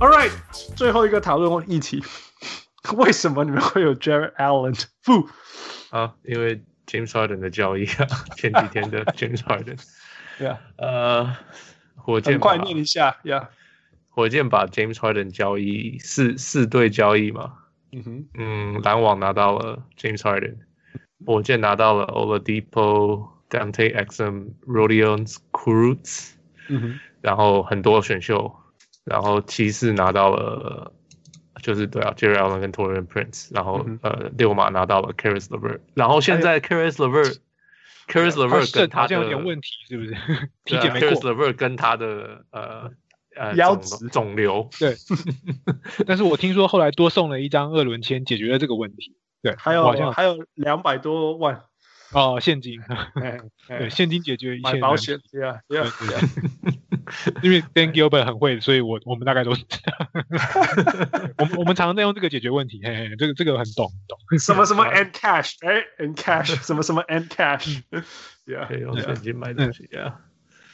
All right，最后一个讨论议题，为什么你们会有 Jarrett Allen？不，啊，因为 James Harden 的交易啊，前几天的 James Harden，Yeah，呃，火箭快念一下，Yeah，火箭把 James Harden 交易四四对交易嘛，嗯哼，嗯，篮网拿到了 James Harden，火箭拿到了 Oladipo、Dante Exum、Rodion Kurucs，嗯哼，然后很多选秀。然后骑士拿到了，就是对啊，Jarrett Allen 跟 Torian Prince，然后、嗯、呃，六马拿到了 Caris LeVert，然后现在 Caris LeVert，Caris LeVert 跟他的有点问题是不是？体检没过。Caris LeVert 跟他的呃呃腰子肿瘤，对。但是我听说后来多送了一张二轮签，解决了这个问题。对，还有好像还有两百多万哦，现金，对，现金解决一切。买保险，对啊，对啊。因为 Dan Gilbert 很会，所以我我们大概都是这样。我们我们常常在用这个解决问题，嘿嘿，这个这个很懂懂。什么什么 and cash，哎，and cash，什么什么 and 可以用现金买东西，yeah。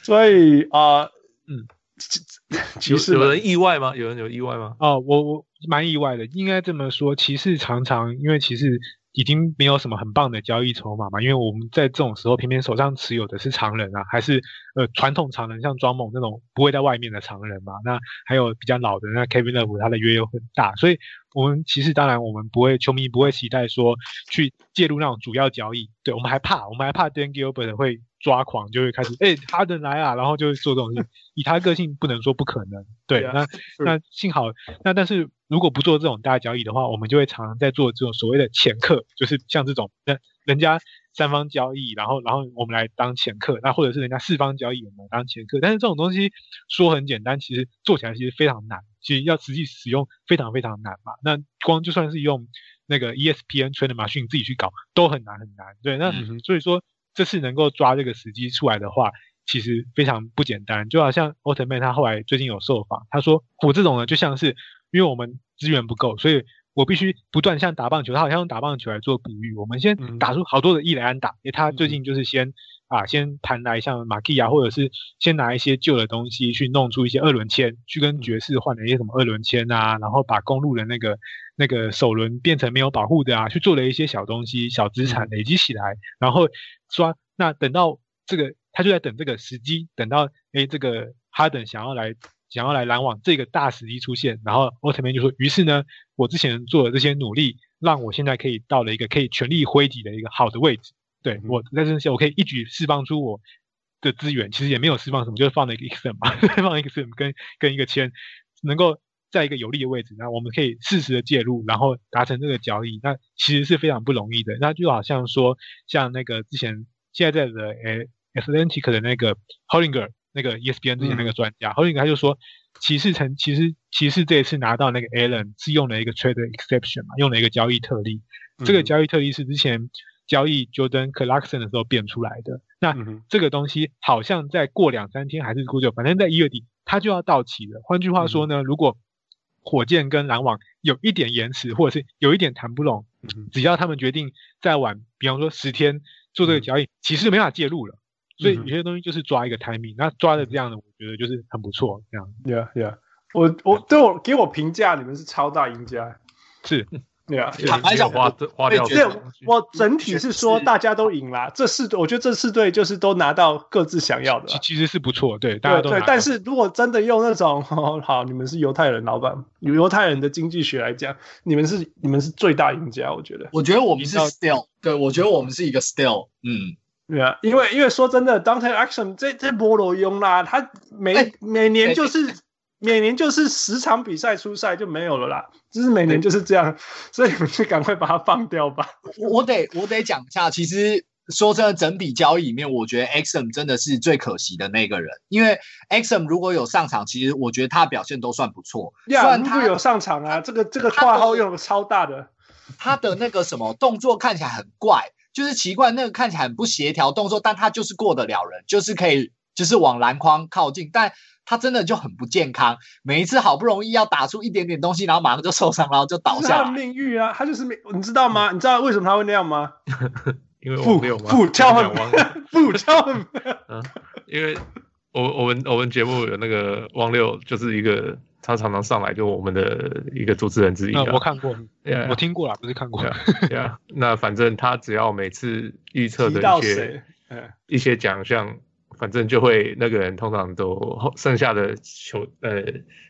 所以啊，嗯，骑士有人意外吗？有人有意外吗？哦，我我蛮意外的，应该这么说，骑士常常因为骑士。已经没有什么很棒的交易筹码嘛，因为我们在这种时候偏偏手上持有的是常人啊，还是呃传统常人，像庄猛那种不会在外面的常人嘛。那还有比较老的那 Kevin Love，他的约又很大，所以我们其实当然我们不会，球迷不会期待说去介入那种主要交易，对，我们还怕，我们还怕 Dan Gilbert 会抓狂，就会开始 哎哈登来啊，然后就会做这种事，以他个性不能说不可能，对，那那幸好那但是。如果不做这种大交易的话，我们就会常常在做这种所谓的掮客，就是像这种，那人家三方交易，然后然后我们来当掮客，那或者是人家四方交易，我们来当掮客。但是这种东西说很简单，其实做起来其实非常难，其实要实际使用非常非常难嘛。那光就算是用那个 ESPN Trade Machine 自己去搞，都很难很难。对，那所以说这次能够抓这个时机出来的话，其实非常不简单。就好像奥特曼他后来最近有受访，他说我这种呢就像是。因为我们资源不够，所以我必须不断像打棒球，他好像用打棒球来做比喻。我们先打出好多的一垒安打，因为他最近就是先啊，先盘来像马基亚，或者是先拿一些旧的东西去弄出一些二轮签，去跟爵士换了一些什么二轮签啊，然后把公路的那个那个首轮变成没有保护的啊，去做了一些小东西、小资产累积起来，然后说那等到这个他就在等这个时机，等到诶这个哈登想要来。想要来篮网这个大时机出现，然后奥特曼就说：“于是呢，我之前做的这些努力，让我现在可以到了一个可以全力挥击的一个好的位置。对，我在这些，我可以一举释放出我的资源。其实也没有释放什么，就是放了一个 Exem 嘛，放了一个 Exum 跟跟一个签，能够在一个有利的位置，那我们可以适时的介入，然后达成这个交易。那其实是非常不容易的。那就好像说，像那个之前现在在的诶 Atlantic 的那个 Hollinger。”那个 ESPN 之前那个专家，，Hollinger 他就说，骑士曾其实骑士这一次拿到那个 Allen 是用了一个 trade exception 嘛，用了一个交易特例。嗯、这个交易特例是之前交易 Jordan Clarkson 的时候变出来的。那、嗯、这个东西好像再过两三天还是多久，反正在一月底它就要到期了。换句话说呢，嗯、如果火箭跟篮网有一点延迟，或者是有一点谈不拢，嗯、只要他们决定再晚，比方说十天做这个交易，骑、嗯、士没法介入了。所以有些东西就是抓一个 timing，、嗯、那抓的这样的，我觉得就是很不错。这样，Yeah Yeah，我我对我给我评价，你们是超大赢家，是，Yeah，坦白讲，花花掉。对，我整体是说大家都赢啦，这四队，我觉得这四队就是都拿到各自想要的，其实是不错，对，大家都对。但是如果真的用那种，哦、好，你们是犹太人老板，犹太人的经济学来讲，你们是你们是最大赢家，我觉得。我觉得我们是 still，对，我觉得我们是一个 still，嗯。对啊，因为因为说真的，Dante Action 这这波罗用啦，他每、欸、每年就是、欸、每年就是十场比赛出赛就没有了啦，就是每年就是这样，欸、所以你们就赶快把它放掉吧。我得我得讲一下，其实说真的，整笔交易里面，我觉得 Exum 真的是最可惜的那个人，因为 Exum 如果有上场，其实我觉得他表现都算不错。呀，如果有上场啊，这个这个挂号用的超大的，他的那个什么动作看起来很怪。就是奇怪，那个看起来很不协调动作，但他就是过得了人，就是可以，就是往篮筐靠近。但他真的就很不健康。每一次好不容易要打出一点点东西，然后马上就受伤，然后就倒下。他的命运啊，他就是命，你知道吗？你知道为什么他会那样吗？因为我没有负挑很负挑很。嗯，因为我我们我们节目有那个汪六，就是一个他常常上来就我们的一个主持人之一。我看过，yeah, 我听过了，不是看过。对啊，那反正他只要每次预测的一些一些奖项。反正就会那个人通常都剩下的球呃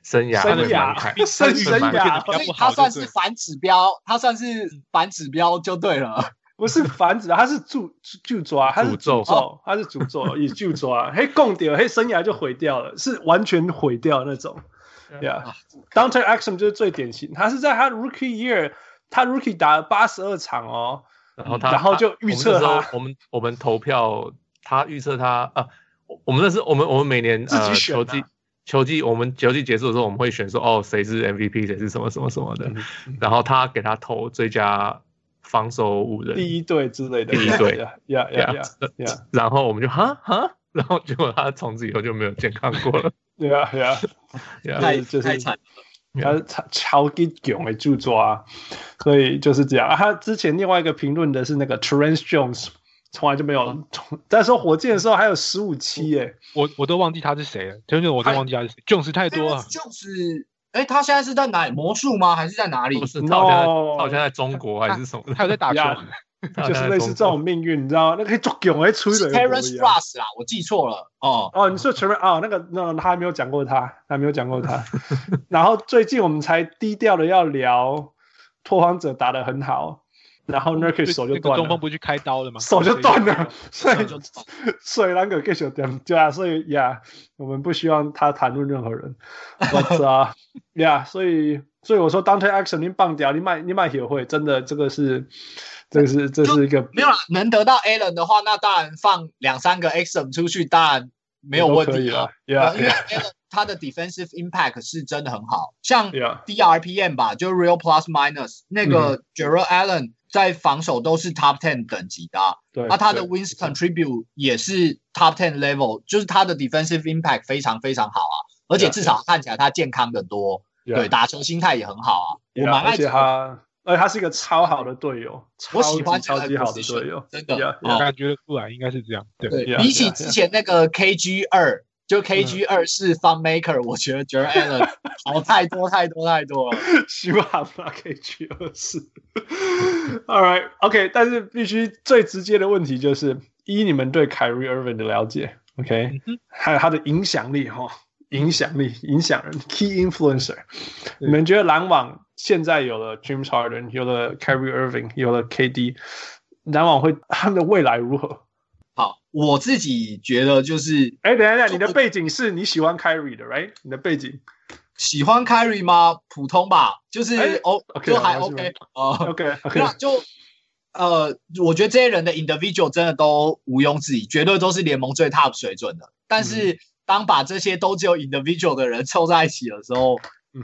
生涯生涯生 生涯，所以他算是反指标，他算是反指标就对了，不是反指，他是诅诅抓，他是诅咒，他是诅咒，以诅抓，嘿，共掉，嘿，生涯就毁掉了，是完全毁掉那种。Yeah，Dante Exum 就是最典型，他是在他 Rookie Year，他 Rookie 打了八十二场哦，然后他然后就预测他，我们我们投票。他预测他啊，我们那是我们我们每年呃球季球季我们球季结束的时候，我们会选说哦谁是 MVP 谁是什么什么什么的，然后他给他投最佳防守五人第一队之类的第一队呀呀呀呀，然后我们就哈哈，然后结果他从此以后就没有健康过了，对啊对啊，太太惨了，他超超级囧的就抓，所以就是这样。他之前另外一个评论的是那个 Terrence Jones。从来就没有，再说火箭的时候还有十五期耶，我我都忘记他是谁了，真的我都忘记他是谁，Jones 太多了。就是，哎，他现在是在哪里？魔术吗？还是在哪里？不是，他好像他好像在中国还是什么？他有在打球，就是类似这种命运，你知道吗？那可以做囧哎，吹的。Terrence Ross 啦，我记错了。哦哦，你说 Terrence 哦，那个那他还没有讲过他，还没有讲过他。然后最近我们才低调的要聊拓荒者打得很好。然后 Nurkic 手就断了，中锋不去开刀了吗？手就断了，所以所以那个 get 掉，对啊，所以呀，我们不希望他谈论任何人，我啊，呀，所以所以我说 Dante Exum 你棒掉，你卖你卖协会，真的这个是这个是这是一个没有啦，能得到 Allen 的话，那当然放两三个 Exum 出去，当然没有问题了，因为他的 defensive impact 是真的很好，像 DRPM 吧，就 Real Plus Minus 那个 Jarrett Allen。在防守都是 top ten 等级的，对，那他的 wins contribute 也是 top ten level，就是他的 defensive impact 非常非常好啊，而且至少看起来他健康的多，对，打球心态也很好啊，我蛮爱他，而且他是一个超好的队友，我喜欢超级好的队友，真的，我感觉得出来应该是这样，对，比起之前那个 KG 二。就 KG 二是 Fun Maker，我觉得 Jarrett Allen 好太多太多太多了。希望吧 KG 二是。All right, OK，但是必须最直接的问题就是：一，你们对 Kyrie Irving 的了解，OK，还有他的影响力哈，影响力影响人 Key Influencer。你们觉得篮网现在有了 James Harden，有了 Kyrie Irving，有了 KD，篮网会他们的未来如何？好，我自己觉得就是，哎，等一下，你的背景是你喜欢 Kyrie 的，right？你的背景喜欢 Kyrie 吗？普通吧，就是哦，就还 OK，哦，OK，那就呃，我觉得这些人的 individual 真的都毋庸置疑，绝对都是联盟最 top 水准的。但是当把这些都只有 individual 的人凑在一起的时候，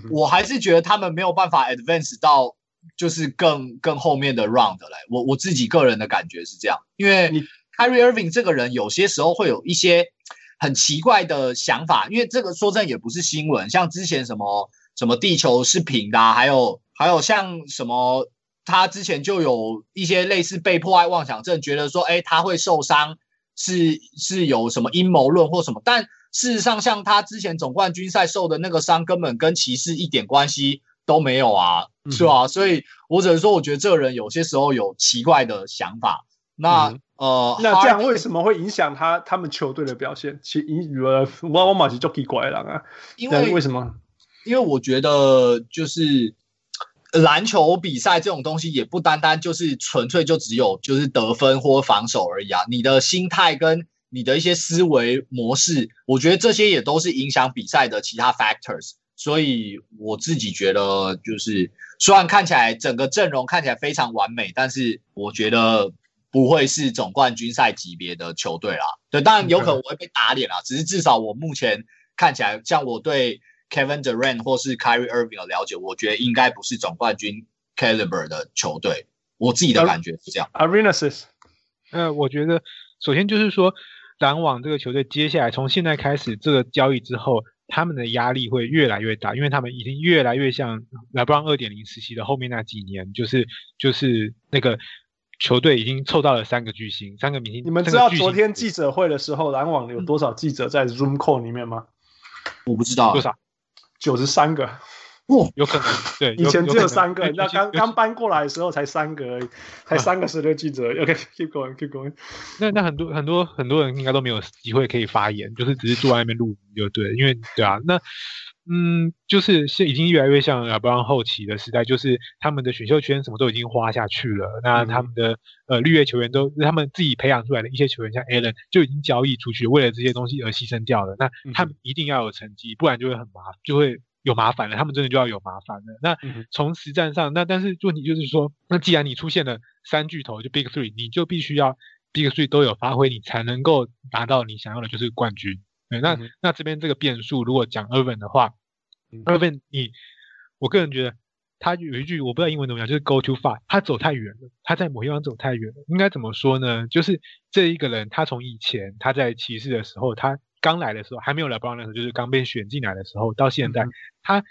我还是觉得他们没有办法 advance 到就是更更后面的 round 来。我我自己个人的感觉是这样，因为你。Kyrie Irving 这个人有些时候会有一些很奇怪的想法，因为这个说真的也不是新闻，像之前什么什么地球是平的啊，还有还有像什么他之前就有一些类似被迫害妄想症，觉得说哎他会受伤是是有什么阴谋论或什么，但事实上像他之前总冠军赛受的那个伤根本跟骑士一点关系都没有啊，是吧？所以我只能说，我觉得这个人有些时候有奇怪的想法，那。呃，那这样为什么会影响他他们球队的表现？其因为我我马是就奇怪了啊，因为为什么？因为我觉得就是篮球比赛这种东西也不单单就是纯粹就只有就是得分或防守而已啊，你的心态跟你的一些思维模式，我觉得这些也都是影响比赛的其他 factors。所以我自己觉得，就是虽然看起来整个阵容看起来非常完美，但是我觉得。不会是总冠军赛级别的球队啦，对，当然有可能我会被打脸啦。只是至少我目前看起来，像我对 Kevin Durant 或是 Kyrie Irving 的了解，我觉得应该不是总冠军 caliber 的球队。我自己的感觉是这样。Arenas，呃，我觉得首先就是说，篮网这个球队接下来从现在开始这个交易之后。他们的压力会越来越大，因为他们已经越来越像 LeBron 二点零时期的后面那几年，就是就是那个球队已经凑到了三个巨星，三个明星。你们知道昨天记者会的时候，篮网有多少记者在 Zoom call 里面吗？我不知道多少，九十三个。哦，有可能，对，以前只有三个，那刚刚搬过来的时候才三个而已，才三个十六记者。OK，keep going，keep going。那那很多很多很多人应该都没有机会可以发言，就是只是坐在那边录就对，因为对啊，那嗯，就是现已经越来越像 LeBron 后期的时代，就是他们的选秀圈什么都已经花下去了，那他们的呃绿叶球员都他们自己培养出来的一些球员，像 Allen 就已经交易出去，为了这些东西而牺牲掉了。那他们一定要有成绩，不然就会很麻，就会。有麻烦了，他们真的就要有麻烦了。那从实战上，那但是问题就是说，那既然你出现了三巨头，就 Big Three，你就必须要 Big Three 都有发挥，你才能够拿到你想要的，就是冠军。对，那那这边这个变数，如果讲 Irving 的话，Irving 你，我个人觉得他有一句我不知道英文怎么讲，就是 Go too far，他走太远了，他在某地方走太远了。应该怎么说呢？就是这一个人，他从以前他在骑士的时候，他。刚来的时候还没有 LeBron 的时候，就是刚被选进来的时候，到现在，嗯、他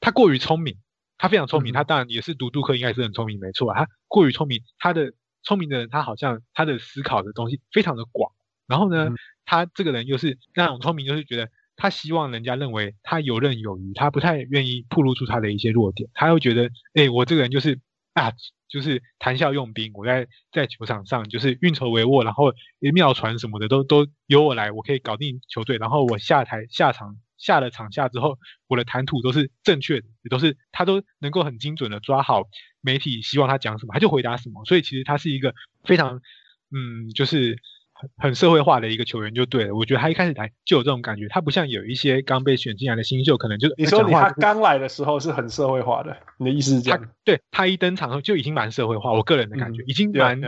他过于聪明，他非常聪明，嗯、他当然也是读杜克，应该是很聪明，没错，他过于聪明，他的聪明的人，他好像他的思考的东西非常的广，然后呢，嗯、他这个人又是那种聪明，就是觉得他希望人家认为他游刃有余，他不太愿意暴露出他的一些弱点，他又觉得，哎、欸，我这个人就是啊。就是谈笑用兵，我在在球场上就是运筹帷幄，然后妙传什么的都都由我来，我可以搞定球队。然后我下台下场下了场下之后，我的谈吐都是正确的，也都是他都能够很精准的抓好媒体希望他讲什么，他就回答什么。所以其实他是一个非常嗯，就是。很社会化的一个球员就对了，我觉得他一开始来就有这种感觉，他不像有一些刚被选进来的新秀，可能就你说你他刚来的时候是很社会化的，你的意思是这样？他对他一登场后就已经蛮社会化，我个人的感觉、嗯、已经蛮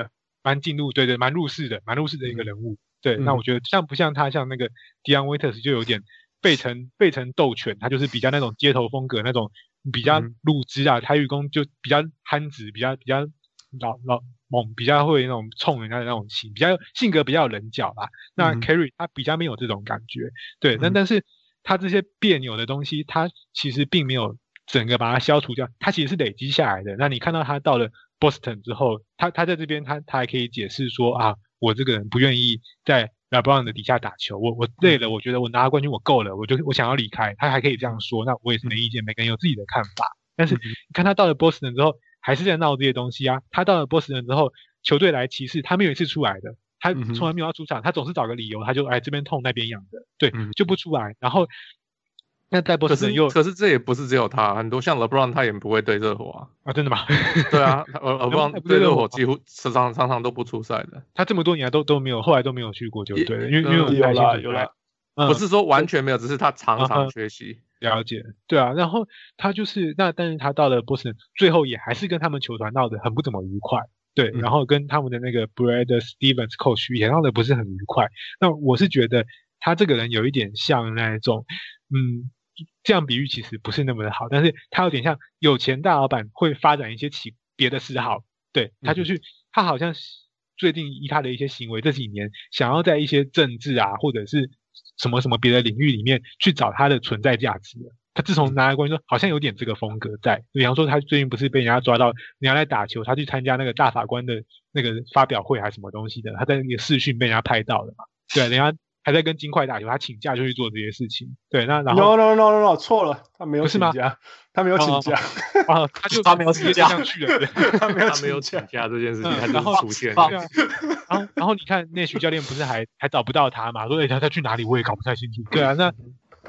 蛮进入，对对，蛮入世的，蛮入世的一个人物。嗯、对，那我觉得像不像他像那个 Dion Waiters 就有点费城费城斗犬，他就是比较那种街头风格那种比较鲁直啊，台语攻就比较憨直，比较比较老老。猛比较会那种冲人家的那种型，比较性格比较棱角吧。那 Kerry 他比较没有这种感觉，对。那但是他这些别扭的东西，他其实并没有整个把它消除掉，他其实是累积下来的。那你看到他到了 Boston 之后，他他在这边他他还可以解释说啊，我这个人不愿意在 LeBron 的底下打球，我我累了，我觉得我拿了冠军我够了，我就我想要离开，他还可以这样说。那我也是没意见，每个人有自己的看法。但是你看他到了 Boston 之后。还是在闹这些东西啊！他到了波士顿之后，球队来骑士，他没有一次出来的，他从来没有要出场，他总是找个理由，他就哎这边痛那边痒的，对，嗯、就不出来。然后那在波士顿又可是这也不是只有他，很多像 LeBron 他也不会对热火啊啊，真的吗？对啊，LeBron 对热火几乎时常常常都不出赛的，他这么多年来都都没有，后来都没有去过就对了，因为因为有啦有啦，不是说完全没有，只是他常常缺席。了解，对啊，然后他就是那，但是他到了波士顿，最后也还是跟他们球团闹得很不怎么愉快，对，嗯、然后跟他们的那个 Brad Stevens coach 也闹得不是很愉快。那我是觉得他这个人有一点像那种，嗯，这样比喻其实不是那么的好，但是他有点像有钱大老板会发展一些其别的嗜好，对，他就去，嗯、他好像最近以他的一些行为这几年，想要在一些政治啊，或者是。什么什么别的领域里面去找他的存在价值了。他自从拿了冠军，好像有点这个风格在。比方说，他最近不是被人家抓到，人家在打球，他去参加那个大法官的那个发表会还是什么东西的，他在那个视讯被人家拍到了嘛？对，人家还在跟金块打球，他请假就去做这些事情。对，那然后 no no no no no 错了，他没有请假，他没有请假，啊，他就他没有请假去了，他没有他没有请假这件事情，他就出现。然后然后你看那徐教练不是还还找不到他嘛？说他他去哪里我也搞不太清楚。对啊，那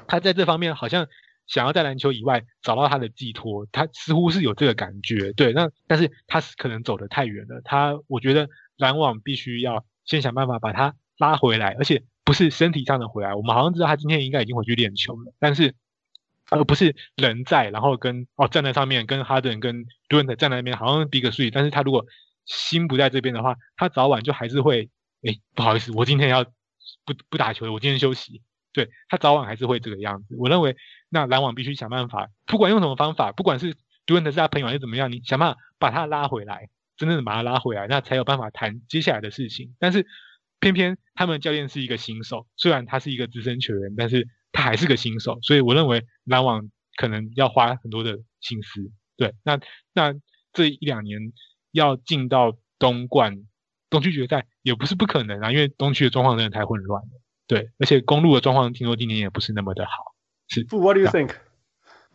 他在这方面好像。想要在篮球以外找到他的寄托，他似乎是有这个感觉，对。那但是他是可能走得太远了，他我觉得篮网必须要先想办法把他拉回来，而且不是身体上的回来。我们好像知道他今天应该已经回去练球了，但是而不是人在，然后跟哦站在上面跟哈登跟杜兰特站在那边，好像比个数。但是他如果心不在这边的话，他早晚就还是会哎不好意思，我今天要不不打球了，我今天休息。对，他早晚还是会这个样子。我认为，那篮网必须想办法，不管用什么方法，不管是杜兰特是他朋友还是怎么样，你想办法把他拉回来，真正的把他拉回来，那才有办法谈接下来的事情。但是偏偏他们教练是一个新手，虽然他是一个资深球员，但是他还是个新手，所以我认为篮网可能要花很多的心思。对，那那这一两年要进到东冠、东区决赛也不是不可能啊，因为东区的状况真的太混乱了。对，而且公路的状况听说今年也不是那么的好。是不，What do you think？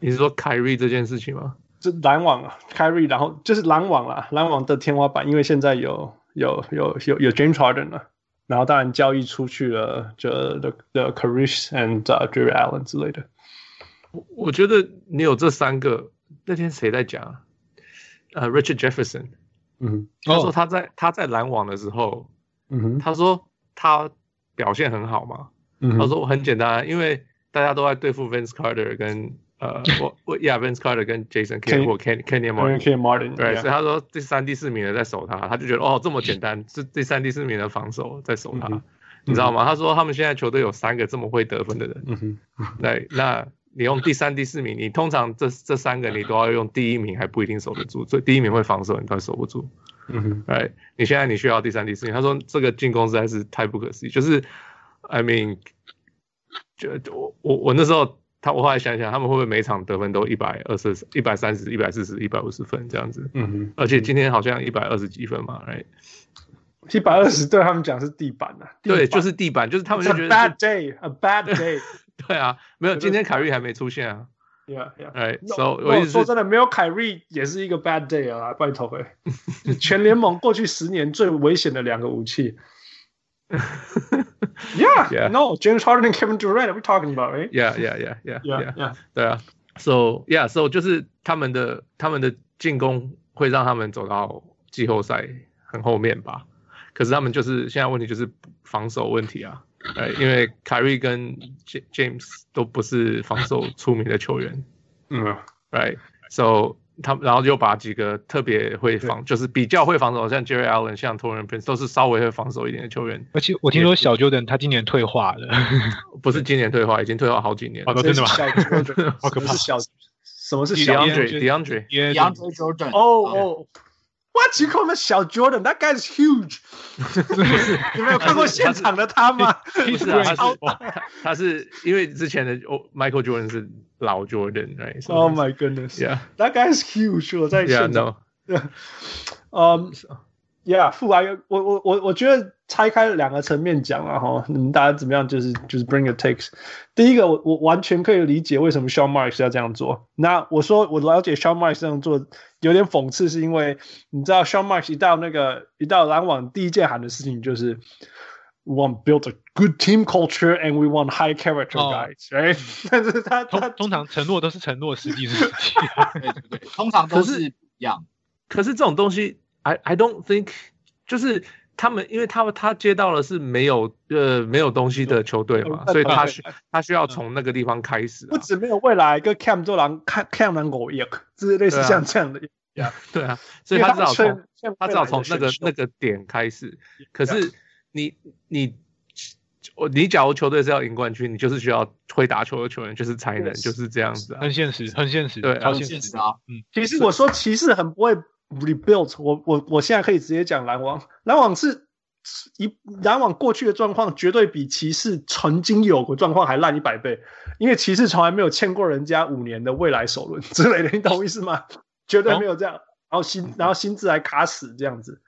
你是说凯瑞这件事情吗？这篮网啊，凯瑞，然后就是篮网啦，篮网的天花板，因为现在有有有有有 James Harden 了，然后当然交易出去了，就 the the Caris and、uh, Jarrett Allen 之类的。我我觉得你有这三个，那天谁在讲？呃、uh,，Richard Jefferson，嗯，他说他在、哦、他在篮网的时候，嗯哼，他说他表现很好嘛，嗯，他说很简单，因为大家都在对付 Vince Carter 跟。呃，我我 Yeah，Vince Carter 跟 Jason Kidd 或 Kenny Kenny Martin，对，所以他说第三、第四名的在守他，他就觉得哦这么简单，是第三、第四名的防守在守他，你知道吗？他说他们现在球队有三个这么会得分的人，嗯哼，对，那你用第三、第四名，你通常这这三个你都要用第一名还不一定守得住，所以第一名会防守，你都守不住，哎，你现在你需要第三、第四名，他说这个进攻实在是太不可思议，就是 I mean，就我我我那时候。他我后来想想，他们会不会每场得分都一百二十、一百三十、一百四十、一百五十分这样子？嗯哼。而且今天好像一百二十几分嘛，哎，一百二十对他们讲是地板啊。对，就是地板，就是他们就觉得。Bad day, a bad day。对啊，没有，今天凯瑞还没出现啊。Yeah, yeah。哎，so 我意思说真的，没有凯瑞也是一个 bad day 啊，拜托哎，全联盟过去十年最危险的两个武器。yeah, yeah, no, James Harden and Kevin Durant, we talking about, right? Yeah, yeah, yeah, yeah, yeah, yeah. 对啊，so yeah, so 就是他们的他们的进攻会让他们走到季后赛很后面吧？可是他们就是现在问题就是防守问题啊，哎，因为凯瑞跟 James 都不是防守出名的球员，嗯，right, so 他们然后就把几个特别会防，就是比较会防守，像 Jarrett Allen、像 t o r r e n Prince 都是稍微会防守一点的球员。而且我听说小 Jordan 他今年退化了，不是今年退化，已经退化好几年了。哦，真的吗？好可怕！小什么是 DeAndre DeAndre Jordan？哦哦，What you call him 小 Jordan？That guy is huge。你没有看过现场的他吗？不是啊，他是他是因为之前的 Michael Jordan 是。老 Jordan，right？Oh my goodness！Yeah，that guy is huge。我在现场。Yeah，no。嗯，Yeah，富来，我我我我觉得拆开两个层面讲啊，哈，你们大家怎么样？就是就是 bring your takes。第一个，我我完全可以理解为什么 Sean Marks 要这样做。那我说我了解 Sean Marks 这样做有点讽刺，是因为你知道 Sean Marks 一到那个一到篮网第一件喊的事情就是。We want build a good team culture and we want high character guys, right？但是他他通常承诺都是承诺，实际是实 际。对对对，通常都是一样。可是这种东西，I I don't think，就是他们，因为他们他接到的是没有呃没有东西的球队嘛，所以他需他需要从那个地方开始。不止没有未来，跟 Cam 做狼看 Cam 狼狗一样，就是类似像这样的。对啊，所以他只好从他只好从那个那个点开始。可是。你你我你假如球队是要赢冠军，你就是需要会打球的球员，就是才能，就是这样子啊，很现实，很现实，对，超现实啊。嗯，其实我说骑士很不会 rebuild，我我我现在可以直接讲篮网，篮网是一篮网过去的状况绝对比骑士曾经有过状况还烂一百倍，因为骑士从来没有欠过人家五年的未来首轮 之类的，你懂我意思吗？绝对没有这样，然后薪然后薪资还卡死这样子，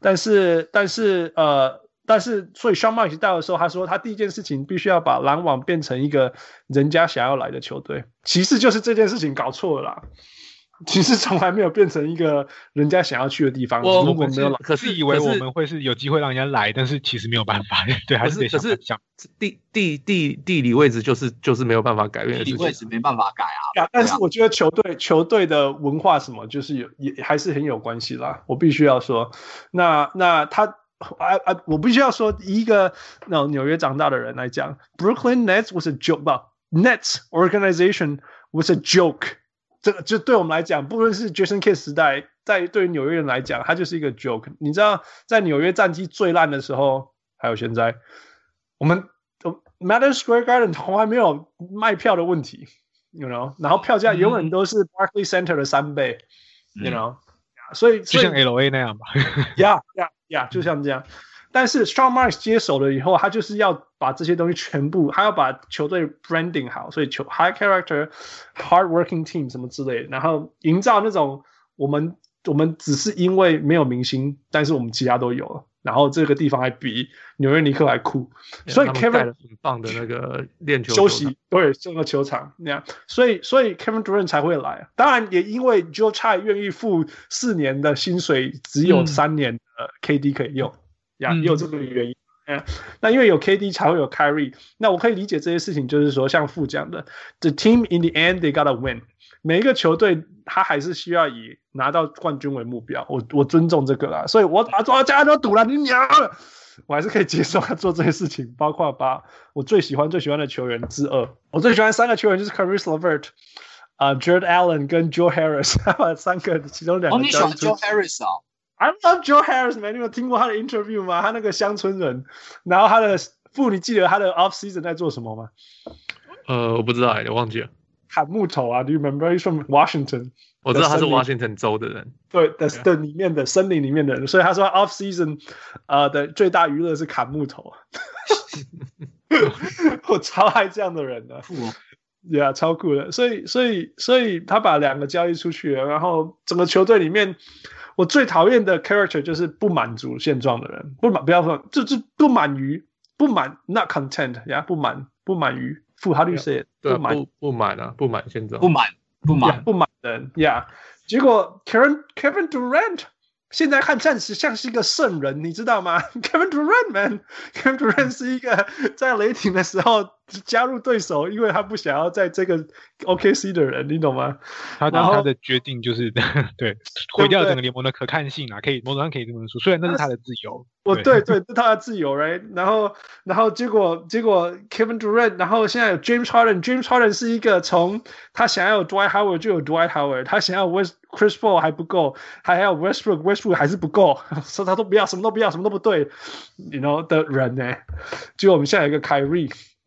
但是但是呃。但是，所以 Sean Marks 到的时候，他说他第一件事情必须要把篮网变成一个人家想要来的球队。其实就是这件事情搞错了啦。其实从来没有变成一个人家想要去的地方。我们没有，可是以为我们会是有机会让人家来，但是其实没有办法。对，还是得想。可是想地地地地理位置就是就是没有办法改变。地理位置没办法改啊。但是我觉得球队球队的文化什么，就是有也还是很有关系啦。我必须要说，那那他。啊啊！我必须要说，一个那纽约长大的人来讲，Brooklyn Nets was a joke，不，Nets organization was a joke。这个就对我们来讲，不论是 Jason Kidd 时代，在对于纽约人来讲，它就是一个 joke。你知道，在纽约战绩最烂的时候，还有现在，我们 Madison Square Garden 从来没有卖票的问题，you know，然后票价永远都是 Barclays Center 的三倍，you know，所以就像 LA 那样吧，，Yeah，Yeah，Yeah，，就像这样，但是 Sean Marks 接手了以后，他就是要把这些东西全部，他要把球队 branding 好，所以球 high character hard working team 什么之类的，然后营造那种我们我们只是因为没有明星，但是我们其他都有了。然后这个地方还比纽约尼克还酷，所以 Kevin 很棒的那个练球休息，对，这个球场那样，所以所以 Kevin Durant 才会来。当然也因为 Joe Tsai 愿意付四年的薪水，只有三年的 KD 可以用，呀、嗯，也有这个原因。嗯，那因为有 KD 才会有 Kyrie，那我可以理解这些事情，就是说像副讲的，The team in the end they gotta win。每一个球队，他还是需要以拿到冠军为目标。我我尊重这个啦，所以我把所有家都赌了，你娘了，我还是可以接受他做这些事情，包括把我最喜欢最喜欢的球员之二。我最喜欢三个球员就是 Caris LeVert 啊、uh, Jarrett Allen 跟 Joe Harris，他 把三个其中两个。哦，你喜欢 Joe Harris 啊？I love Joe Harris，man，你有听过他的 interview 吗？他那个乡村人，然后他的父，你记得他的 off season 在做什么吗？呃，我不知道，我忘记了。砍木头啊！Do you remember he's from Washington？我知道他是 Washington 州的人，对的的里面的森林里面的人，所以他说 off season 呃的最大娱乐是砍木头。我超爱这样的人的，Yeah，超酷的。所以所以所以他把两个交易出去了，然后整个球队里面，我最讨厌的 character 就是不满足现状的人，不满不要说，就是不满于不满，not content 呀，不满不满于。不，他律师不满不满啊，不满现状，不满不满不满人呀。结果 Kevin Kevin Durant 现在看暂时像是一个圣人，你知道吗？Kevin Durant man，Kevin Durant 是一个在雷霆的时候加入对手，因为他不想要在这个 OKC 的人，你懂吗？他他的决定就是 对毁掉整个联盟的可看性啊，可以某种上可以这么说，虽然那是他的自由。哦，对对，是他的自由，right？然后，然后结果结果 Kevin Durant，然后现在有 James Harden，James Harden 是一个从他想要有 Dwight Howard 就有 Dwight Howard，他想要 West Chris Paul 还不够，还要 Westbrook，Westbrook 还是不够，说 他都不要，什么都不要，什么都不对，you know 的人呢？就我们现在有一个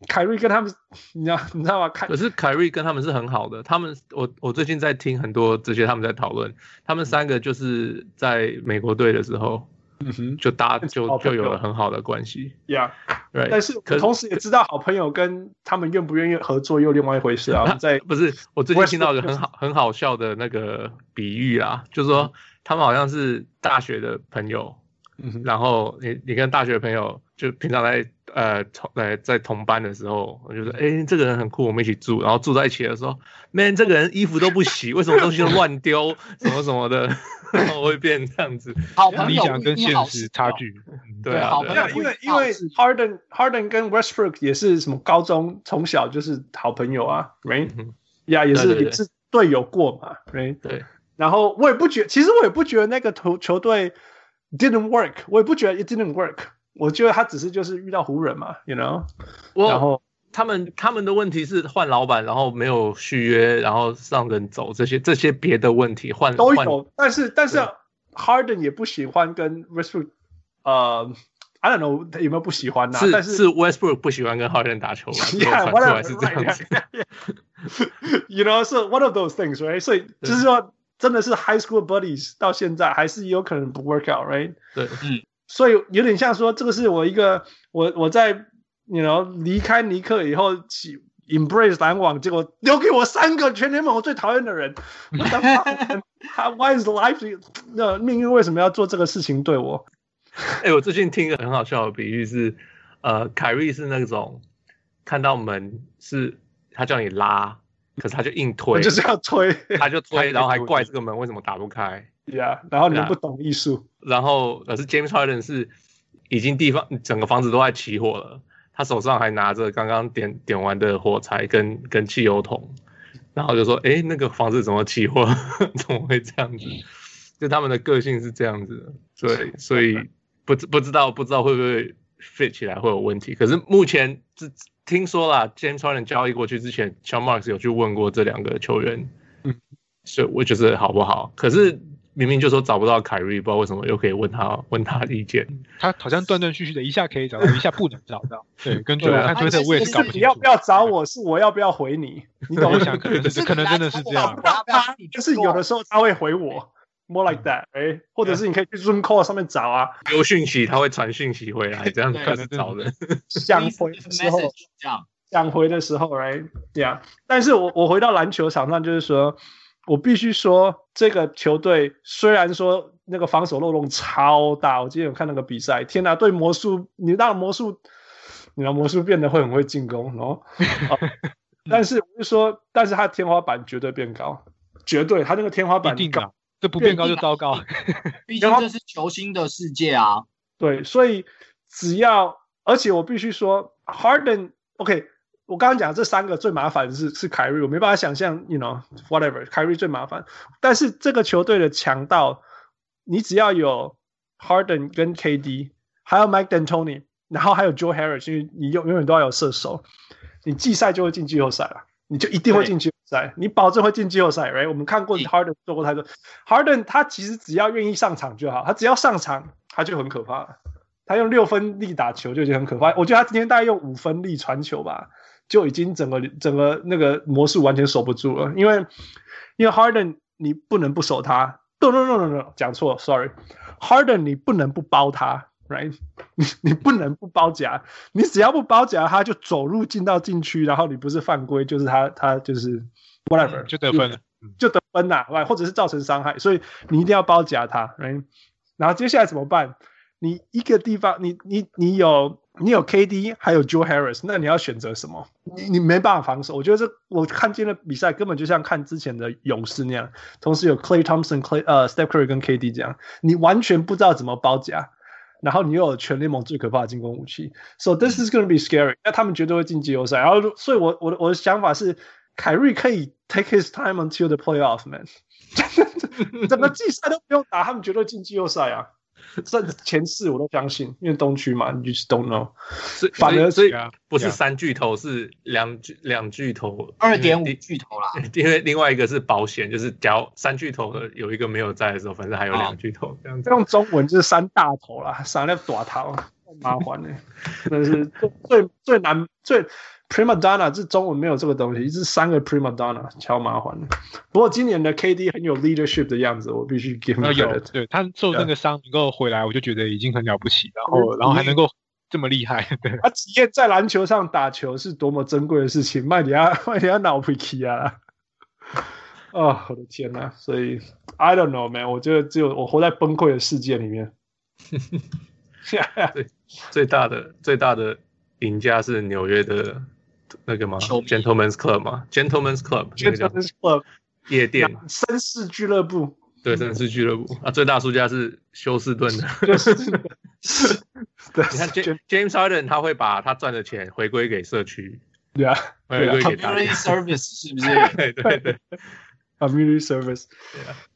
Kyrie，Kyrie 跟他们，你知道你知道吗？凯可是 Kyrie 跟他们是很好的，他们我我最近在听很多这些他们在讨论，他们三个就是在美国队的时候。嗯哼，就搭就就有了很好的关系，Yeah，right。但是可同时也知道好朋友跟他们愿不愿意合作又另外一回事啊。在不是我最近听到一个很好很好笑的那个比喻啊，就是说他们好像是大学的朋友，嗯，然后你你跟大学的朋友就平常在呃同来在同班的时候，我就说哎这个人很酷，我们一起住，然后住在一起的时候，Man 这个人衣服都不洗，为什么东西都乱丢，什么什么的。然后会变这样子，好朋友理想跟现实差距，对啊，对啊，因为因为 Harden Harden 跟 Westbrook 也是什么高中从小就是好朋友啊，right？呀，也是也是队友过嘛，right？对。然后我也不觉，其实我也不觉得那个球球队 didn't work，我也不觉得 it didn't work，我觉得他只是就是遇到湖人嘛，you know？然后。他们他们的问题是换老板，然后没有续约，然后让人走，这些这些别的问题换都有，但是但是 Harden 也不喜欢跟 Westbrook，呃，I don't know 他有没有不喜欢呢？是但是是 Westbrook 不喜欢跟 Harden 打球嘛？Yeah，出来是这样子。You know，是 one of those things，right？所以就是说，真的是 high school buddies 到现在还是有可能不 work out，right？对，嗯，所以有点像说，这个是我一个我我在。你 you know 离开尼克以后，起 embrace 篮网，结果留给我三个全联盟我最讨厌的人。他 why is life 那命运为什么要做这个事情对我？哎、欸，我最近听一个很好笑的比喻是，呃，凯瑞是那种看到门是他叫你拉，可是他就硬推，就是要推，他就推，然后还怪这个门为什么打不开。对啊，然后你们不懂艺术。然后可是 James Harden 是已经地方整个房子都在起火了。他手上还拿着刚刚点点完的火柴跟跟汽油桶，然后就说：“哎，那个房子怎么起火？怎么会这样子？”就他们的个性是这样子的，所以所以不不知道不知道会不会 fit 起来会有问题。可是目前这听说啦，James Harden 交易过去之前，Sean Marks 有去问过这两个球员，嗯，所以我觉得好不好？可是。明明就说找不到凯瑞，不知道为什么又可以问他问他意见。他好像断断续续的，一下可以找到，一下不能找到。对，跟最后看推特我也是搞不清楚。你要不要找我？是我要不要回你？你懂我想？可能是可能真的是这样。他就是有的时候他会回我，more like that，哎、欸，或者是你可以去 Zoom call 上面找啊，有讯息他会传讯息回来，这样 可能找人。想回的时候，想回的时候，right，这样。但是我我回到篮球场上，就是说我必须说，这个球队虽然说那个防守漏洞超大，我今天有看那个比赛，天哪，对魔术，你让魔术，你让魔术变得会很会进攻，然后，但是我就说，但是他天花板绝对变高。绝对，他那个天花板高，这不变高就糟糕。毕竟这是球星的世界啊。对，所以只要，而且我必须说，Harden，OK，我刚刚讲这三个最麻烦的是是凯瑞，我没办法想象，you know，whatever，凯瑞最麻烦。但是这个球队的强到，你只要有 Harden 跟 KD，还有 Mike D'Antoni，然后还有 Joe Harris，因为你永永远都要有射手，你季赛就会进季后赛了。你就一定会进季后赛，你保证会进季后赛，right？我们看过 Harden 做过太多，Harden 他其实只要愿意上场就好，他只要上场他就很可怕了。他用六分力打球就已经很可怕，我觉得他今天大概用五分力传球吧，就已经整个整个那个魔术完全守不住了。因为因为 Harden 你不能不守他，no no no no no，讲错，sorry，Harden 你不能不包他。Right，你你不能不包夹，你只要不包夹，他就走路进到禁区，然后你不是犯规，就是他他就是 whatever 就得分。了，就得分呐，right，或者是造成伤害，所以你一定要包夹他，right，然后接下来怎么办？你一个地方，你你你有你有 KD，还有 Joe Harris，那你要选择什么？你你没办法防守。我觉得这我看今天的比赛根本就像看之前的勇士那样，同时有 Clay Thompson、Clay 呃 Steph Curry 跟 KD 这样，你完全不知道怎么包夹。然后你又有全联盟最可怕的进攻武器，so this is going to be scary。那他们绝对会进季后赛。然后，所以我我的我的想法是，凯瑞可以 take his time until the playoff，man。怎么季赛都不用打，他们绝对进季后赛啊。这前四我都相信，因为东区嘛，你 just don't know。反而所以不是三巨头，是两巨两巨头，二点五巨头啦。因为另外一个是保险，就是假如三巨头的有一个没有在的时候，反正还有两巨头这样子。用中文就是三大头啦，三粒大头，麻烦呢，真的是最最难最。Prima Donna 这中文没有这个东西，是三个 Prima Donna，超麻烦的。不过今年的 KD 很有 leadership 的样子，我必须 give him credit。对，他受那个伤能够回来，我就觉得已经很了不起。然后，然后还能够这么厉害，对。他体验在篮球上打球是多么珍贵的事情，麦迪亚麦迪亚脑皮皮啊！哦，我的天呐，所以 I don't know man，我觉得只有我活在崩溃的世界里面。最最大的最大的赢家是纽约的。那个吗？Gentlemen's Club 吗？Gentlemen's Club，Gentlemen's Club，夜店，绅士俱乐部。对，绅士俱乐部啊，最大输家是休斯顿的。对，你看 James Harden 他会把他赚的钱回归给社区。对啊，回归给 Community Service 是不是？对对对，Community Service。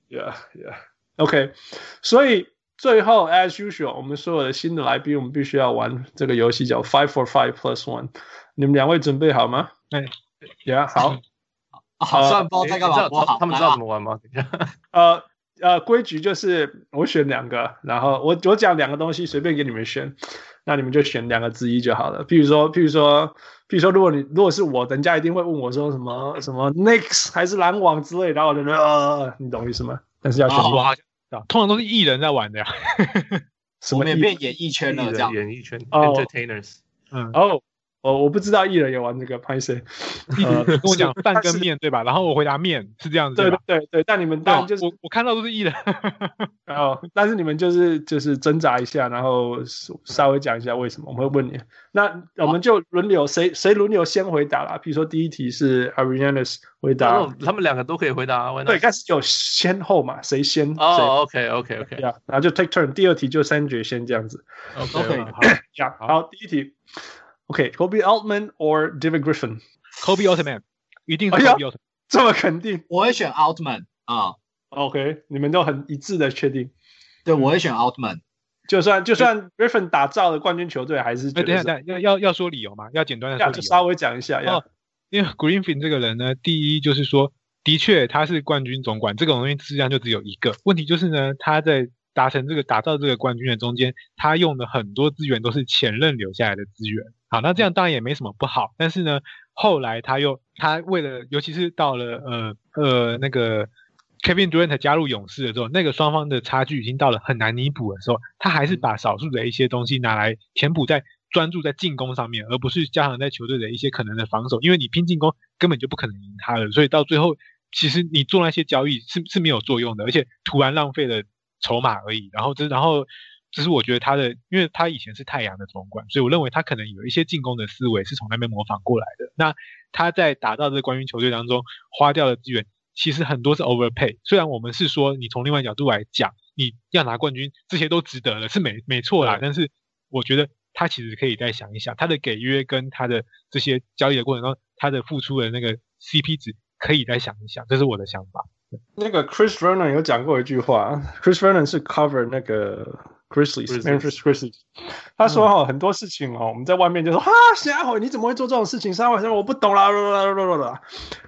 Yeah，Yeah，Yeah，OK。所以最后，As usual，我们所有的新的来宾，我们必须要玩这个游戏，叫 Five for Five Plus One。你们两位准备好吗？哎呀，好，好，算包在干嘛？我好，他们知道怎么玩吗？等一下，呃呃，规矩就是我选两个，然后我我讲两个东西，随便给你们选，那你们就选两个之一就好了。譬如说，譬如说，譬如说，如果你如果是我，人家一定会问我说什么什么 Knicks 还是篮网之类，然后我就说呃，你懂意思吗？但是要选哇，通常都是艺人在玩的呀。什么也变演艺圈了？这样 演艺圈，Entertainers，嗯，哦。哦，我不知道艺人也玩这个拍摄，呃，跟我讲饭跟面对吧？然后我回答面是这样子，对对对对。但你们当然就是我我看到都是艺人，然后但是你们就是就是挣扎一下，然后稍微讲一下为什么我们会问你。那我们就轮流谁谁轮流先回答啦。比如说第一题是 Arianes 回答，他们两个都可以回答。对，但是有先后嘛？谁先？哦，OK OK OK，然后就 take turn。第二题就三决先这样子。OK，好，好，第一题。OK，Kobe Altman or David Griffin？Kobe Altman，一定是 Kobe Altman，这么肯定？我会选 Altman 啊。OK，你们都很一致的确定？对，我会选 Altman。就算就算 Griffin 打造的冠军球队，还是哎，等一下，等要要要说理由吗？要简单的说，就稍微讲一下。哦，因为 Griffin 这个人呢，第一就是说，的确他是冠军总管，这个东西实际上就只有一个。问题就是呢，他在达成这个打造这个冠军的中间，他用的很多资源都是前任留下来的资源。好，那这样当然也没什么不好，但是呢，后来他又他为了，尤其是到了呃呃那个 Kevin Durant 加入勇士的时候，那个双方的差距已经到了很难弥补的时候，他还是把少数的一些东西拿来填补在专注在进攻上面，而不是加强在球队的一些可能的防守。因为你拼进攻根本就不可能赢他了，所以到最后，其实你做那些交易是是没有作用的，而且突然浪费了筹码而已。然后这然后这是我觉得他的，因为他以前是太阳的总管，所以我认为他可能有一些进攻的思维是从那边模仿过来的。那他在打造这个冠军球队当中花掉的资源。其实很多是 overpay，虽然我们是说你从另外角度来讲，你要拿冠军，这些都值得了，是没没错啦。但是我觉得他其实可以再想一想，他的给约跟他的这些交易的过程中，他的付出的那个 CP 值可以再想一想，这是我的想法。那个 Chris Vernon 有讲过一句话，Chris Vernon 是 cover 那个。Grizzlies，Memphis Grizzlies，他说哈很多事情哦，我们在外面就说哈，瞎吼，你怎么会做这种事情？三晚上我不懂啦，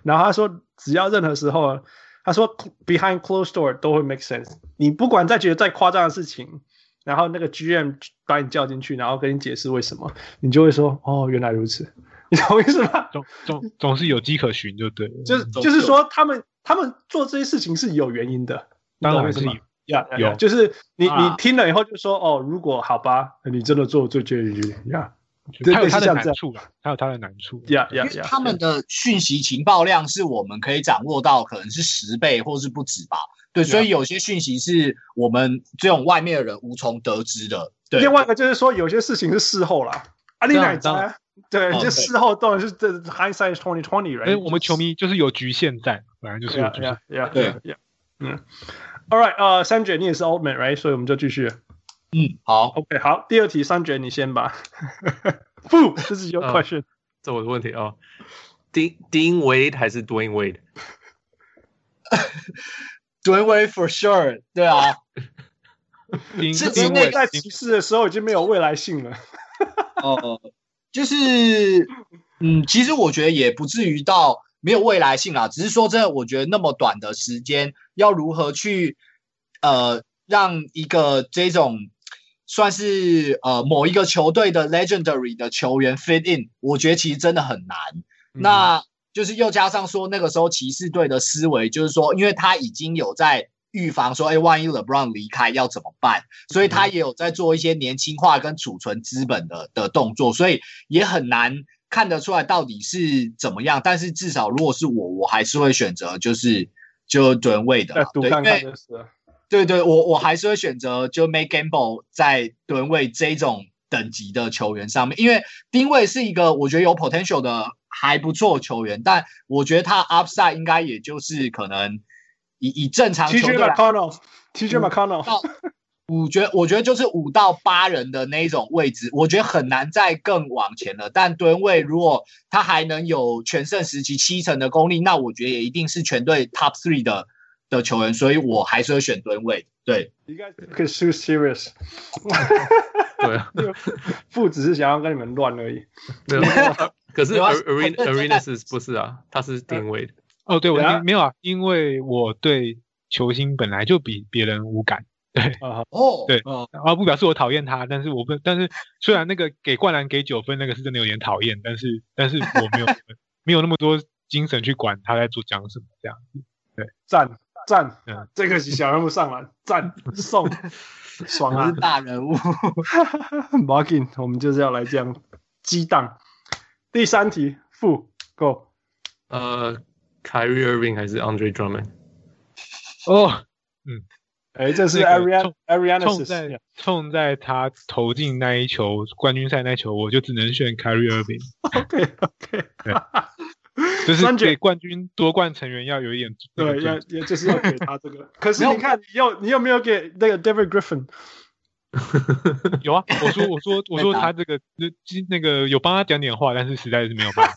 然后他说，只要任何时候，他说 behind closed door 都会 make sense。你不管再觉得再夸张的事情，然后那个 GM 把你叫进去，然后跟你解释为什么，你就会说哦，原来如此，你懂我意思吗？总总总是有迹可循，就对，就是就是说他们他们做这些事情是有原因的，当然是。呀，有，就是你你听了以后就说哦，如果好吧，你真的做最绝对呀，他有他的难处吧，他有他的难处。呀呀，因为他们的讯息情报量是我们可以掌握到，可能是十倍或是不止吧，对，所以有些讯息是我们这种外面的人无从得知的。对，另外一个就是说，有些事情是事后啦，阿里奶仔，对，这事后当然是这 hindsight twenty twenty，哎，我们球迷就是有局限在，本来就是有局限，对，嗯。All right，呃、uh,，三卷你也是 Altman，right？所以我们就继续。嗯，好，OK，好，第二题，三卷你先吧。不，这是 your question，、uh, 这我的问题哦。Dean Dean Wade 还是 Dwayne Wade？Dwayne Wade for sure，对啊。是因为在骑士的时候已经没有未来性了。哦，就是，嗯，其实我觉得也不至于到。没有未来性啊，只是说真的，我觉得那么短的时间，要如何去呃让一个这种算是呃某一个球队的 legendary 的球员 fit in，我觉得其实真的很难。嗯、那就是又加上说那个时候骑士队的思维，就是说，因为他已经有在预防说，哎，万一 LeBron 离开要怎么办？所以他也有在做一些年轻化跟储存资本的的动作，所以也很难。看得出来到底是怎么样，但是至少如果是我，我还是会选择就是就吨位的，对，因为对对，我我还是会选择就 make gamble 在吨位这种等级的球员上面，因为丁位是一个我觉得有 potential 的还不错球员，但我觉得他 upside 应该也就是可能以以正常球队来，TJ McConnell，TJ 我觉得，我觉得就是五到八人的那一种位置，我觉得很难再更往前了。但吨位如果他还能有全盛时期七成的功力，那我觉得也一定是全队 top three 的的球员，所以我还是会选吨位。对，应该可以 too serious。对啊，父只是想要跟你们乱而已。没有，可是 Arenas Arenas 不是啊，他是定位的。哦，对，我没有啊，因为我对球星本来就比别人无感。对啊，哦，对，啊，不表示我讨厌他，但是我不，但是虽然那个给灌篮给九分那个是真的有点讨厌，但是但是我没有没有那么多精神去管他在做讲什么这样子。对，赞赞，嗯，这个小人物上来赞送，爽啊，大人物，Marking，我们就是要来这样激荡。第三题，负 Go，呃，Kyrie Irving 还是 Andre Drummond？哦，嗯。哎，这是 Ariana，Ariana 冲在冲在他投进那一球冠军赛那一球，我就只能选 Carrie Irving。OK，OK，对，就是给冠军夺冠成员要有一点，对，要也就是要给他这个。可是你看，你有你有没有给那个 David Griffin？有啊，我说我说我说他这个那那个有帮他讲点话，但是实在是没有办法。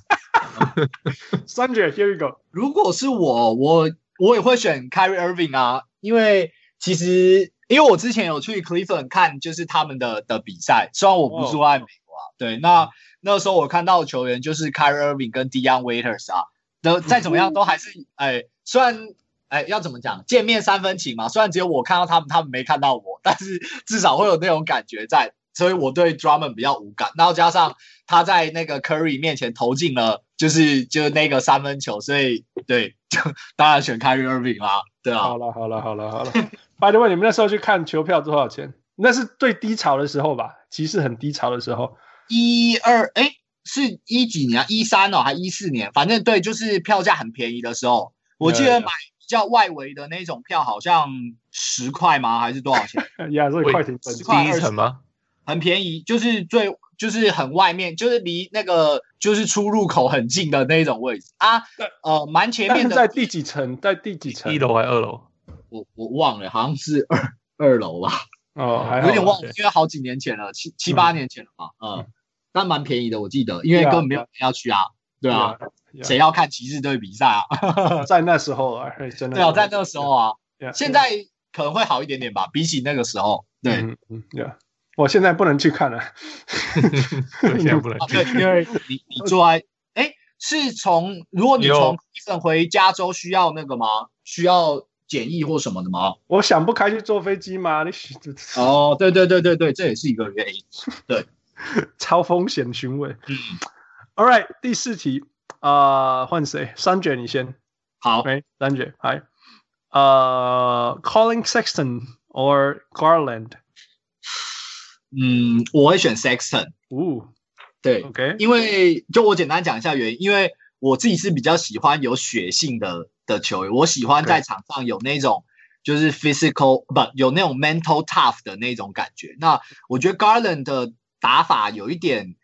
三姐，Here we go。如果是我，我我也会选 Kyrie Irving 啊，因为。其实，因为我之前有去 Cleveland 看，就是他们的的比赛。虽然我不住在美国啊，对，那那时候我看到的球员就是 Kyrie Irving 跟 Dion Waiters 啊，都再怎么样都还是，哎，虽然，哎，要怎么讲，见面三分情嘛。虽然只有我看到他们，他们没看到我，但是至少会有那种感觉在，所以我对 Drummond 比较无感。然后加上他在那个 Curry 面前投进了，就是就是那个三分球，所以对。就当然选 Kyrie Irving 啦。对啊。好了好了好了好了。By the way，你们那时候去看球票多少钱？那是最低潮的时候吧？骑士很低潮的时候。一二哎，是一几年啊？一三哦，还一四年？反正对，就是票价很便宜的时候。我记得买比较外围的那种票，好像十块吗？还是多少钱？呀，所以快艇十块二十吗？很便宜，就是最就是很外面，就是离那个就是出入口很近的那种位置啊。呃，蛮前面的，在第几层？在第几层？一楼还是二楼？我我忘了，好像是二二楼吧。哦，有点忘了，因为好几年前了，七七八年前了嘛。嗯，但蛮便宜的，我记得，因为根本没有人要去啊。对啊，谁要看骑士队比赛啊？在那时候啊，真的。对啊，在那个时候啊，现在可能会好一点点吧，比起那个时候。对，嗯。我现在不能去看了，现在不能去，因为你你坐在，哎，是从如果你从伊森回加州需要那个吗？需要检疫或什么的吗？我想不开去坐飞机吗？你哦，对对对对对，这也是一个原因。对，超风险询问。嗯，All right，第四题啊，换谁？三姐你先。好，哎，三姐，嗨，呃，Collin Sexton or Garland？嗯，我会选 Sexton。哦，对，OK，因为就我简单讲一下原因，因为我自己是比较喜欢有血性的的球员，我喜欢在场上有那种就是 physical 不有那种 mental tough 的那种感觉。那我觉得 Garland 的打法有一点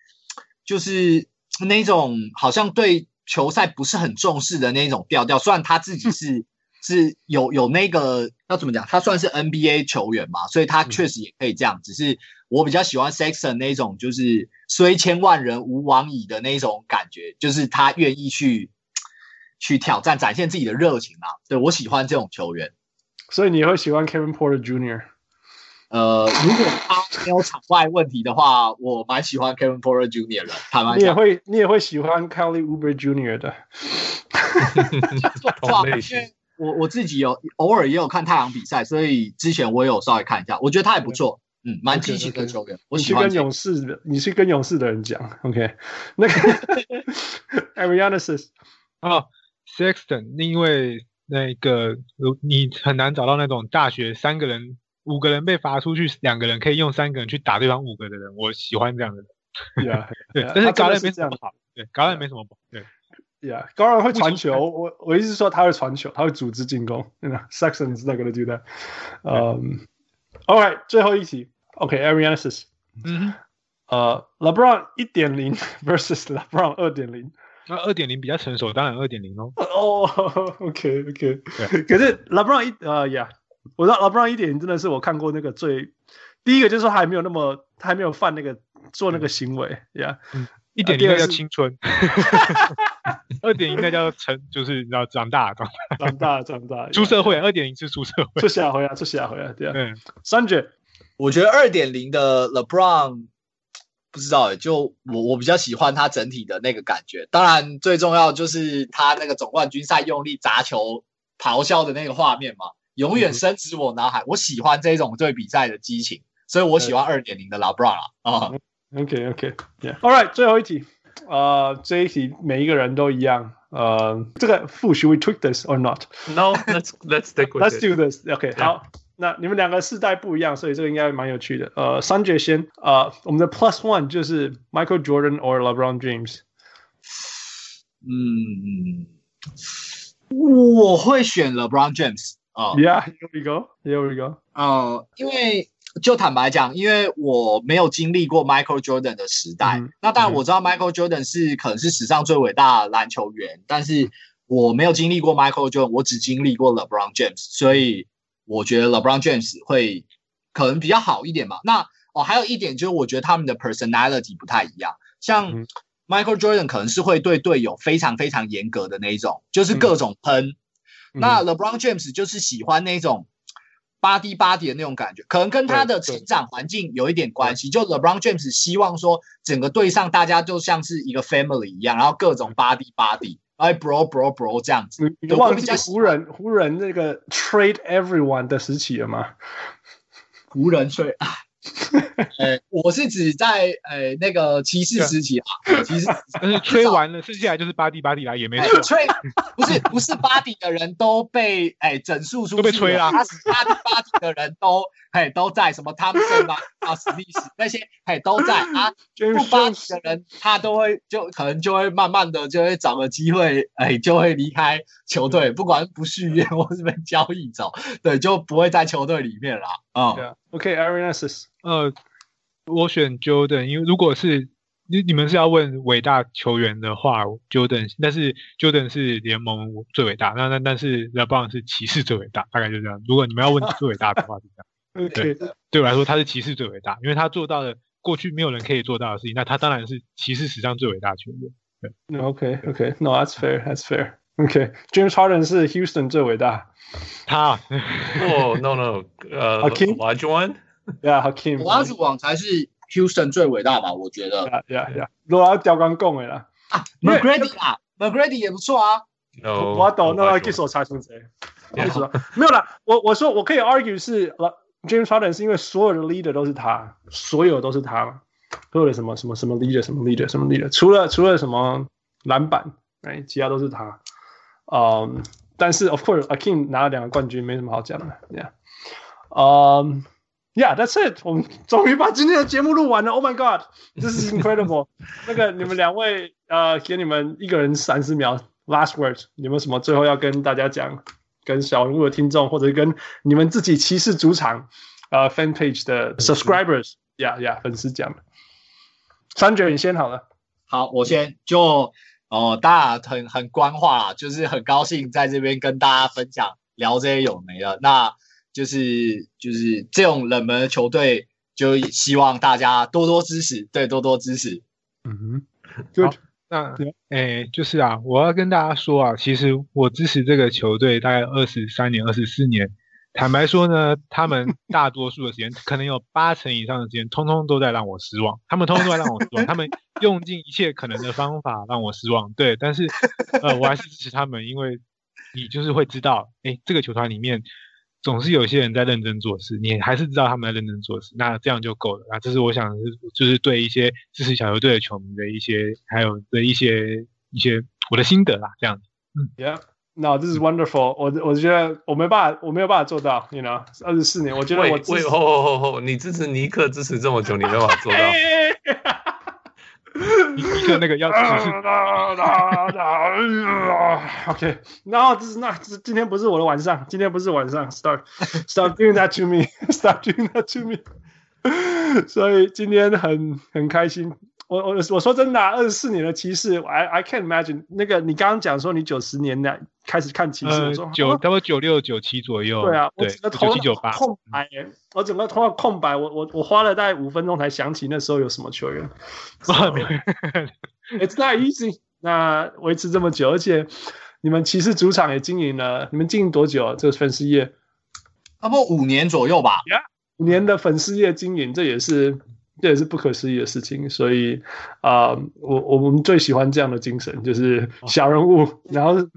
就是那种好像对球赛不是很重视的那种调调，虽然他自己是。是有有那个要怎么讲？他算是 NBA 球员嘛，所以他确实也可以这样。嗯、只是我比较喜欢 Sexton 那种，就是虽千万人吾往矣的那种感觉，就是他愿意去去挑战，展现自己的热情啊。对，我喜欢这种球员。所以你会喜欢 Kevin Porter Jr.？呃，如果他没有场外问题的话，我蛮喜欢 Kevin Porter Jr. 的。你也会你也会喜欢 Kelly Oubre Jr. 的。同类型。我我自己有偶尔也有看太阳比赛，所以之前我有稍微看一下，我觉得他也不错，嗯，蛮积极的球员。我喜欢跟勇士的，你去跟勇士的人讲，OK？那个 Arianasis 啊，Sexton，因为那个你很难找到那种大学三个人、五个人被罚出去，两个人可以用三个人去打对方五个的人，我喜欢这样的人。对啊，对，但是高兰没什么不好，对，高兰没什么不好，对。Yeah，高人会传球，我我意思是说他会传球，他会组织进攻。You know, Sexton is not going to do that. Um, all right，最后一题。OK，Arianasis。嗯。呃，LeBron 一点零 versus LeBron 二点零。那二点零比较成熟，当然二点零喽。哦，OK OK。可是 LeBron 一呃，Yeah，我知道 LeBron 一点零真的是我看过那个最第一个，就是说他还没有那么，他还没有犯那个做那个行为。Yeah。一点零叫青春。二点零应该叫成，就是要长大，长大，长大，长大，出社会。二点零是出社会，出社会啊，出社会啊，对啊。嗯，三姐，我觉得二点零的 LeBron 不知道哎，就我我比较喜欢他整体的那个感觉。当然，最重要就是他那个总冠军赛用力砸球、咆哮的那个画面嘛，永远深植我脑海。嗯、我喜欢这种对比赛的激情，所以我喜欢二点零的 LeBron 啊。啊，OK，OK，Yeah，All right，最后一题。呃，这一题每一个人都一样。呃，这个负，should we tweak this or not？No，let's let's stick with it. Let's do this. OK，好。那你们两个世代不一样，所以这个应该蛮有趣的。呃，三姐先。呃，我们的 Plus One 就是 Michael Jordan or LeBron James。嗯，我会选 LeBron James。啊，Yeah，here we go，here we go。呃，因为。 就坦白讲，因为我没有经历过 Michael Jordan 的时代，嗯、那当然我知道 Michael Jordan 是可能是史上最伟大的篮球员，但是我没有经历过 Michael Jordan，我只经历过 LeBron James，所以我觉得 LeBron James 会可能比较好一点嘛。那哦，还有一点就是我觉得他们的 personality 不太一样，像 Michael Jordan 可能是会对队友非常非常严格的那一种，就是各种喷，嗯、那 LeBron James 就是喜欢那种。巴蒂巴蒂的那种感觉，可能跟他的成长环境有一点关系。就 LeBron James 希望说，整个队上大家就像是一个 family 一样，然后各种巴蒂巴蒂，哎，bro bro bro 这样子。你忘记湖人湖人那个 trade everyone 的时期了吗？湖人 trade 啊，呃，我是指在呃那个骑士时期啊，骑士，但是吹完了，剩下来就是巴蒂巴蒂来也没错。吹不是不是巴蒂的人都被哎整数出都被吹了，他是巴蒂巴蒂的人都哎都在什么汤森啊啊史密斯那些哎都在啊，不巴蒂的人他都会就可能就会慢慢的就会找个机会哎就会离开球队，不管不续约或是被交易走，对，就不会在球队里面了啊。嗯 OK，Arianis。呃，我选 Jordan，因为如果是你你们是要问伟大球员的话，Jordan，但是 Jordan 是联盟最伟大，那那但是 LeBron 是骑士最伟大，大概就这样。如果你们要问最伟大的话，是这样。对，对我来说他是骑士最伟大，因为他做到了过去没有人可以做到的事情，那他当然是骑士史上最伟大的球员。对，OK，OK，No，that's fair，that's fair。OK，James Harden 是 Houston 最伟大。他哦，No No，呃，Olajuwon。Yeah, Hakeem。罗拉网才是 Houston 最伟大吧？我觉得。Yeah, yeah, yeah。罗拉吊钢供的啦。啊，McGrady 啊，McGrady 也不错啊。No。我懂，那给手拆成谁？没有啦，我我说我可以 argue 是 James Harden 是因为所有的 leader 都是他，所有都是他嘛。所有的什么什么什么 leader 什么 leader 什么 leader，除了除了什么篮板，哎，其他都是他。嗯，但是 of course Hakeem 拿了两个冠军，没什么好讲的。Yeah。嗯。Yeah, that's it。我们终于把今天的节目录完了。Oh my god, this is incredible。那个你们两位，呃，给你们一个人三十秒，last words。有没有什么最后要跟大家讲？跟小人物的听众，或者跟你们自己骑士主场，呃，fan page 的 subscribers，yeah yeah，粉丝讲。三九，你先好了。好，我先就哦，大家很很官话，就是很高兴在这边跟大家分享聊这些有没的那。就是就是这种冷门的球队，就希望大家多多支持，对，多多支持。嗯哼，就那哎，就是啊，我要跟大家说啊，其实我支持这个球队大概二十三年、二十四年。坦白说呢，他们大多数的时间，可能有八成以上的时间，通通都在让我失望。他们通通都在让我失望，他们用尽一切可能的方法让我失望。对，但是呃，我还是支持他们，因为你就是会知道，哎，这个球团里面。总是有些人在认真做事，你还是知道他们在认真做事，那这样就够了。啊这是我想是，就是对一些支持小球队的球迷的一些，还有的一些一些我的心得啦，这样子。嗯，Yeah，No，this is wonderful。我我觉得我没办法，我没有办法做到。You know，二十四年，我觉得我喂，吼吼吼吼，你支持尼克支持这么久，你没办法做到。一个那个要只是 OK，然后这是那这今天不是我的晚上，今天不是晚上，Start Start doing that to me，Start doing that to me。所以今天很很开心。我我我说真的，二十四年的骑士，I I can't imagine。那个你刚刚讲说你九十年代开始看骑士，呃，九差不多九六九七左右。对啊，对，九七九八空白，我整个头脑空白，我我我花了大概五分钟才想起那时候有什么球员。So, It's not easy。那维持这么久，而且你们骑士主场也经营了，你们经营多久啊？这个粉丝业？差不多五年左右吧。Yeah，五年的粉丝业经营，这也是。这也是不可思议的事情，所以啊、呃，我我们最喜欢这样的精神，就是小人物，然后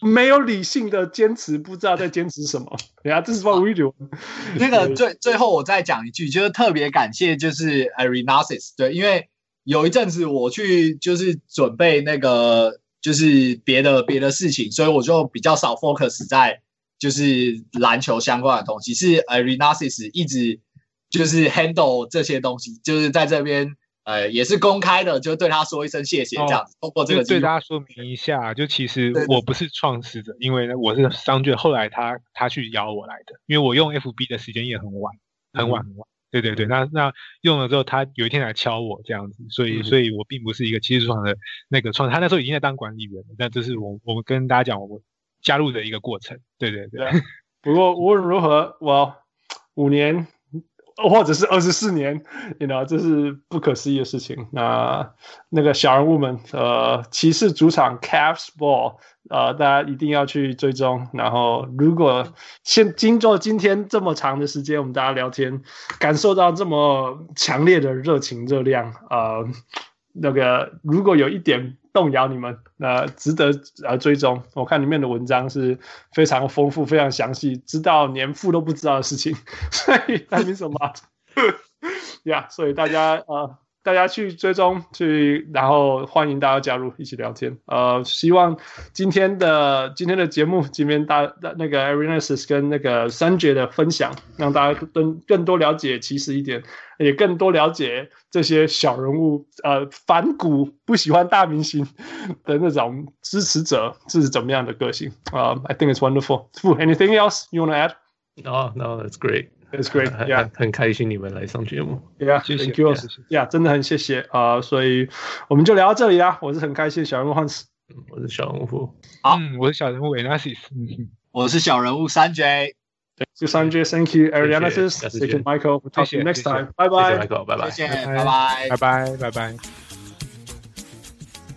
没有理性的坚持，不知道在坚持什么。对啊，这是 what we do。那个最最后我再讲一句，就是特别感谢就是 Arianis，对，因为有一阵子我去就是准备那个就是别的别的事情，所以我就比较少 focus 在就是篮球相关的东西，是 Arianis 一直。就是 handle 这些东西，就是在这边，呃，也是公开的，就对他说一声谢谢，这样子。通过这个，对大家说明一下，就其实我不是创始者，因为呢，我是商卷，后来他他去邀我来的，因为我用 FB 的时间也很晚，很晚很晚。对对对，那那用了之后，他有一天来敲我这样子，所以所以我并不是一个骑士主场的那个创，他那时候已经在当管理员了，那这是我我们跟大家讲我加入的一个过程。对对对。不过无论如何，我五年。或者是二十四年，you know，这是不可思议的事情。那那个小人物们，呃，骑士主场 Cavs Ball，呃，大家一定要去追踪。然后，如果现经过今天这么长的时间，我们大家聊天，感受到这么强烈的热情热量，呃，那个如果有一点。动摇你们，那值得呃追踪。我看里面的文章是非常丰富、非常详细，知道连父都不知道的事情。所以，那凭什么？呀，yeah, 所以大家呃。大家去追踪去，然后欢迎大家加入一起聊天。呃，希望今天的今天的节目，今天大那个 Arianes's 跟那个 Sanjay 的分享，让大家更更多了解其实一点，也更多了解这些小人物，呃，反骨不喜欢大明星的那种支持者是怎么样的个性。啊、uh,，I think it's wonderful. Anything else you want to add? No, no, that's great. It's great, yeah，很开心你们来上节目，Yeah，Thank you，Yeah，真的很谢谢啊，uh, 所以我们就聊到这里啦。我是很开心，小人物 Hans，我是小人物，好，嗯，我是小人物 Anasis，嗯，我是小人物 Sanjay，对，就 Sanjay，Thank you，Arianes's，Thank you，Michael，We'll talk to you next time，拜拜，Michael，拜拜，谢谢，拜拜，拜拜，拜拜。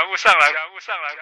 感悟上来感悟上来。